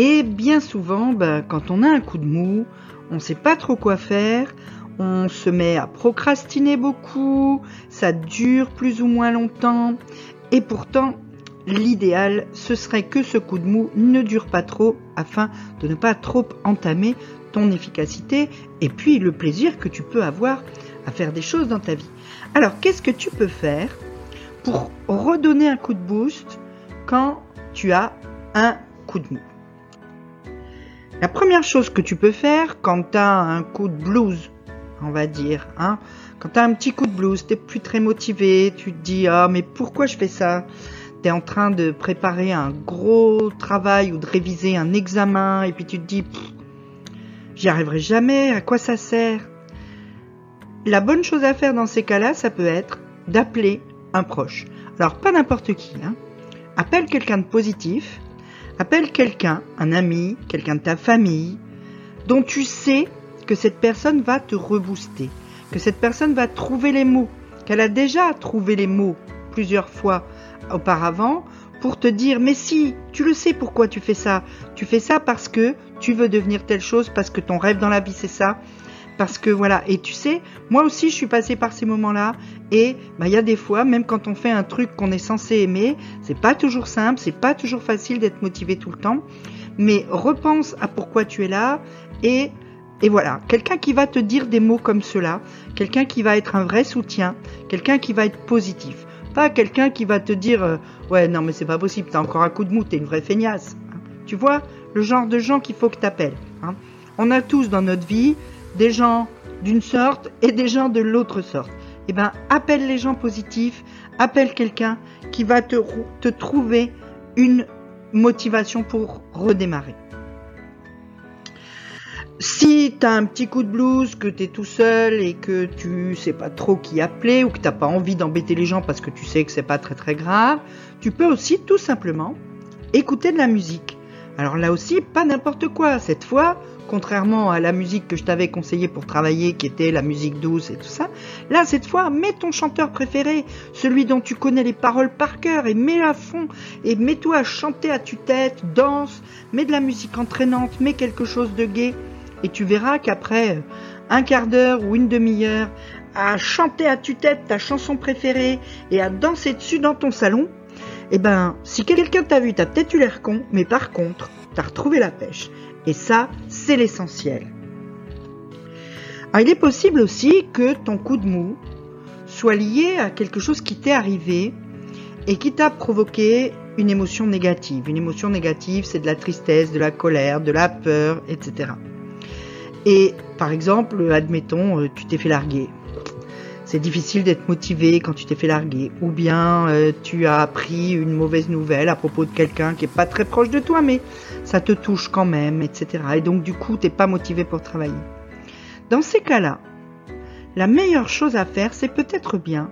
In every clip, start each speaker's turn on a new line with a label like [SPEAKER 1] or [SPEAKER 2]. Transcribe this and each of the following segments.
[SPEAKER 1] Et bien souvent, ben, quand on a un coup de mou, on ne sait pas trop quoi faire, on se met à procrastiner beaucoup, ça dure plus ou moins longtemps, et pourtant, l'idéal, ce serait que ce coup de mou ne dure pas trop afin de ne pas trop entamer ton efficacité et puis le plaisir que tu peux avoir à faire des choses dans ta vie. Alors, qu'est-ce que tu peux faire pour redonner un coup de boost quand tu as un coup de mou? La première chose que tu peux faire quand tu as un coup de blues, on va dire, hein, quand tu as un petit coup de blues, tu plus très motivé, tu te dis ah mais pourquoi je fais ça? Tu es en train de préparer un gros travail ou de réviser un examen et puis tu te dis j'y arriverai jamais, à quoi ça sert? La bonne chose à faire dans ces cas-là, ça peut être d'appeler un proche. Alors pas n'importe qui, hein. appelle quelqu'un de positif, appelle quelqu'un, un ami, quelqu'un de ta famille, dont tu sais que cette personne va te rebooster, que cette personne va trouver les mots, qu'elle a déjà trouvé les mots plusieurs fois auparavant pour te dire mais si, tu le sais pourquoi tu fais ça. Tu fais ça parce que tu veux devenir telle chose, parce que ton rêve dans la vie c'est ça. Parce que voilà, et tu sais, moi aussi je suis passée par ces moments-là et bah, il y a des fois, même quand on fait un truc qu'on est censé aimer, c'est pas toujours simple, c'est pas toujours facile d'être motivé tout le temps. Mais repense à pourquoi tu es là et et voilà, quelqu'un qui va te dire des mots comme cela, quelqu'un qui va être un vrai soutien, quelqu'un qui va être positif. Pas quelqu'un qui va te dire euh, Ouais, non, mais c'est pas possible, t'as encore un coup de mou, t'es une vraie feignasse. Hein. Tu vois, le genre de gens qu'il faut que t'appelles. Hein. On a tous dans notre vie des gens d'une sorte et des gens de l'autre sorte. Eh ben, appelle les gens positifs, appelle quelqu'un qui va te, trouver une motivation pour redémarrer. Si tu as un petit coup de blues, que tu es tout seul et que tu sais pas trop qui appeler ou que t'as pas envie d'embêter les gens parce que tu sais que c'est pas très très grave, tu peux aussi tout simplement écouter de la musique. Alors là aussi, pas n'importe quoi. Cette fois, contrairement à la musique que je t'avais conseillé pour travailler, qui était la musique douce et tout ça, là, cette fois, mets ton chanteur préféré, celui dont tu connais les paroles par cœur, et mets-le à fond, et mets-toi à chanter à tue-tête, danse, mets de la musique entraînante, mets quelque chose de gai. Et tu verras qu'après un quart d'heure ou une demi-heure à chanter à tue-tête ta chanson préférée et à danser dessus dans ton salon, eh ben, si quelqu'un t'a vu, t'as peut-être eu l'air con, mais par contre, t'as retrouvé la pêche. Et ça, c'est l'essentiel. il est possible aussi que ton coup de mou soit lié à quelque chose qui t'est arrivé et qui t'a provoqué une émotion négative. Une émotion négative, c'est de la tristesse, de la colère, de la peur, etc. Et par exemple, admettons, euh, tu t'es fait larguer. C'est difficile d'être motivé quand tu t'es fait larguer. Ou bien euh, tu as appris une mauvaise nouvelle à propos de quelqu'un qui est pas très proche de toi, mais ça te touche quand même, etc. Et donc du coup, t'es pas motivé pour travailler. Dans ces cas-là, la meilleure chose à faire, c'est peut-être bien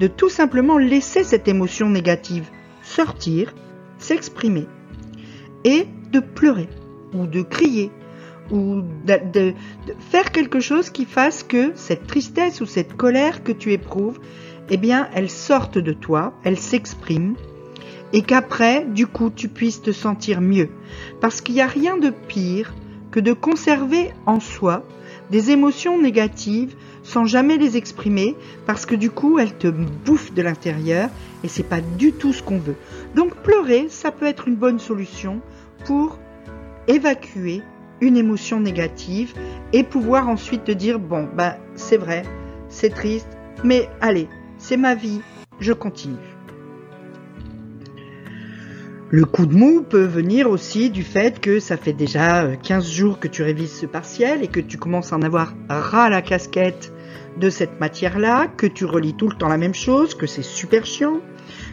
[SPEAKER 1] de tout simplement laisser cette émotion négative sortir, s'exprimer, et de pleurer, ou de crier, ou de, faire quelque chose qui fasse que cette tristesse ou cette colère que tu éprouves, eh bien, elle sorte de toi, elle s'exprime, et qu'après, du coup, tu puisses te sentir mieux. Parce qu'il n'y a rien de pire que de conserver en soi des émotions négatives sans jamais les exprimer, parce que du coup, elles te bouffent de l'intérieur, et c'est pas du tout ce qu'on veut. Donc, pleurer, ça peut être une bonne solution pour évacuer une émotion négative et pouvoir ensuite te dire bon ben c'est vrai, c'est triste, mais allez, c'est ma vie, je continue. Le coup de mou peut venir aussi du fait que ça fait déjà 15 euh, jours que tu révises ce partiel et que tu commences à en avoir ras la casquette de cette matière-là, que tu relis tout le temps la même chose, que c'est super chiant,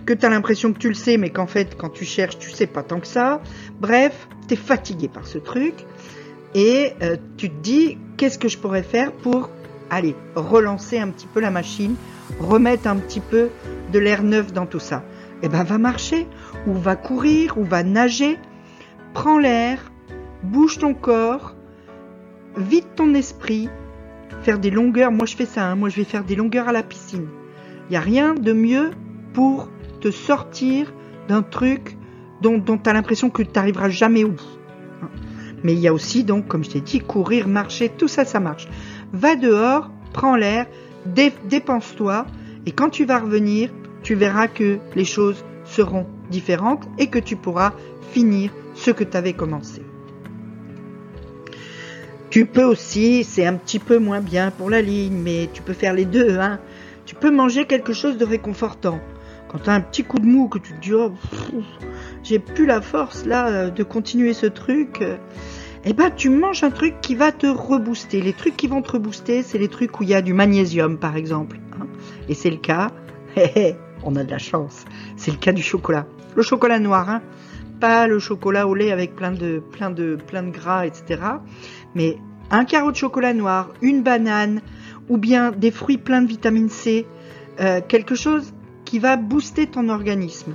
[SPEAKER 1] que tu as l'impression que tu le sais mais qu'en fait quand tu cherches tu sais pas tant que ça. Bref, tu es fatigué par ce truc et euh, tu te dis qu'est-ce que je pourrais faire pour aller relancer un petit peu la machine, remettre un petit peu de l'air neuf dans tout ça. Eh ben va marcher, ou va courir, ou va nager, prends l'air, bouge ton corps, vide ton esprit, faire des longueurs. Moi je fais ça, hein. moi je vais faire des longueurs à la piscine. Il n'y a rien de mieux pour te sortir d'un truc dont, tu as l'impression que tu n'arriveras jamais au bout. Mais il y a aussi, donc, comme je t'ai dit, courir, marcher, tout ça, ça marche. Va dehors, prends l'air, dépense-toi, et quand tu vas revenir, tu verras que les choses seront différentes et que tu pourras finir ce que tu avais commencé. Tu peux aussi, c'est un petit peu moins bien pour la ligne, mais tu peux faire les deux. Hein. Tu peux manger quelque chose de réconfortant. Quand tu as un petit coup de mou, que tu te dis, oh, j'ai plus la force là euh, de continuer ce truc, euh, eh ben tu manges un truc qui va te rebooster. Les trucs qui vont te rebooster, c'est les trucs où il y a du magnésium par exemple. Hein. Et c'est le cas, on a de la chance, c'est le cas du chocolat. Le chocolat noir, hein. pas le chocolat au lait avec plein de, plein de, plein de gras, etc. Mais un carreau de chocolat noir, une banane, ou bien des fruits pleins de vitamine C, euh, quelque chose qui va booster ton organisme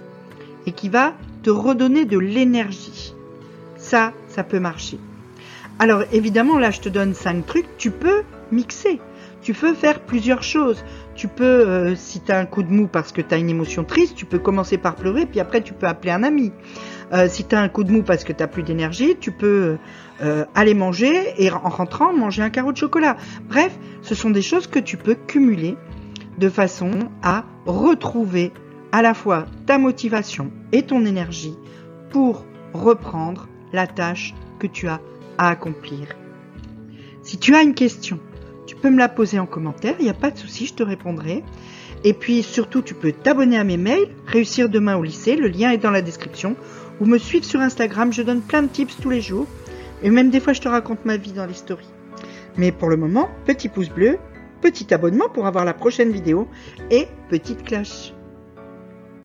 [SPEAKER 1] et qui va te redonner de l'énergie. Ça, ça peut marcher. Alors évidemment, là, je te donne cinq trucs. Tu peux mixer. Tu peux faire plusieurs choses. Tu peux, euh, si tu as un coup de mou parce que tu as une émotion triste, tu peux commencer par pleurer, puis après tu peux appeler un ami. Euh, si tu as un coup de mou parce que tu plus d'énergie, tu peux euh, aller manger et en rentrant manger un carreau de chocolat. Bref, ce sont des choses que tu peux cumuler de façon à retrouver à la fois ta motivation et ton énergie pour reprendre la tâche que tu as à accomplir. Si tu as une question, tu peux me la poser en commentaire, il n'y a pas de souci, je te répondrai. Et puis surtout, tu peux t'abonner à mes mails, réussir demain au lycée, le lien est dans la description, ou me suivre sur Instagram, je donne plein de tips tous les jours, et même des fois je te raconte ma vie dans les stories. Mais pour le moment, petit pouce bleu, petit abonnement pour avoir la prochaine vidéo et petite cloche.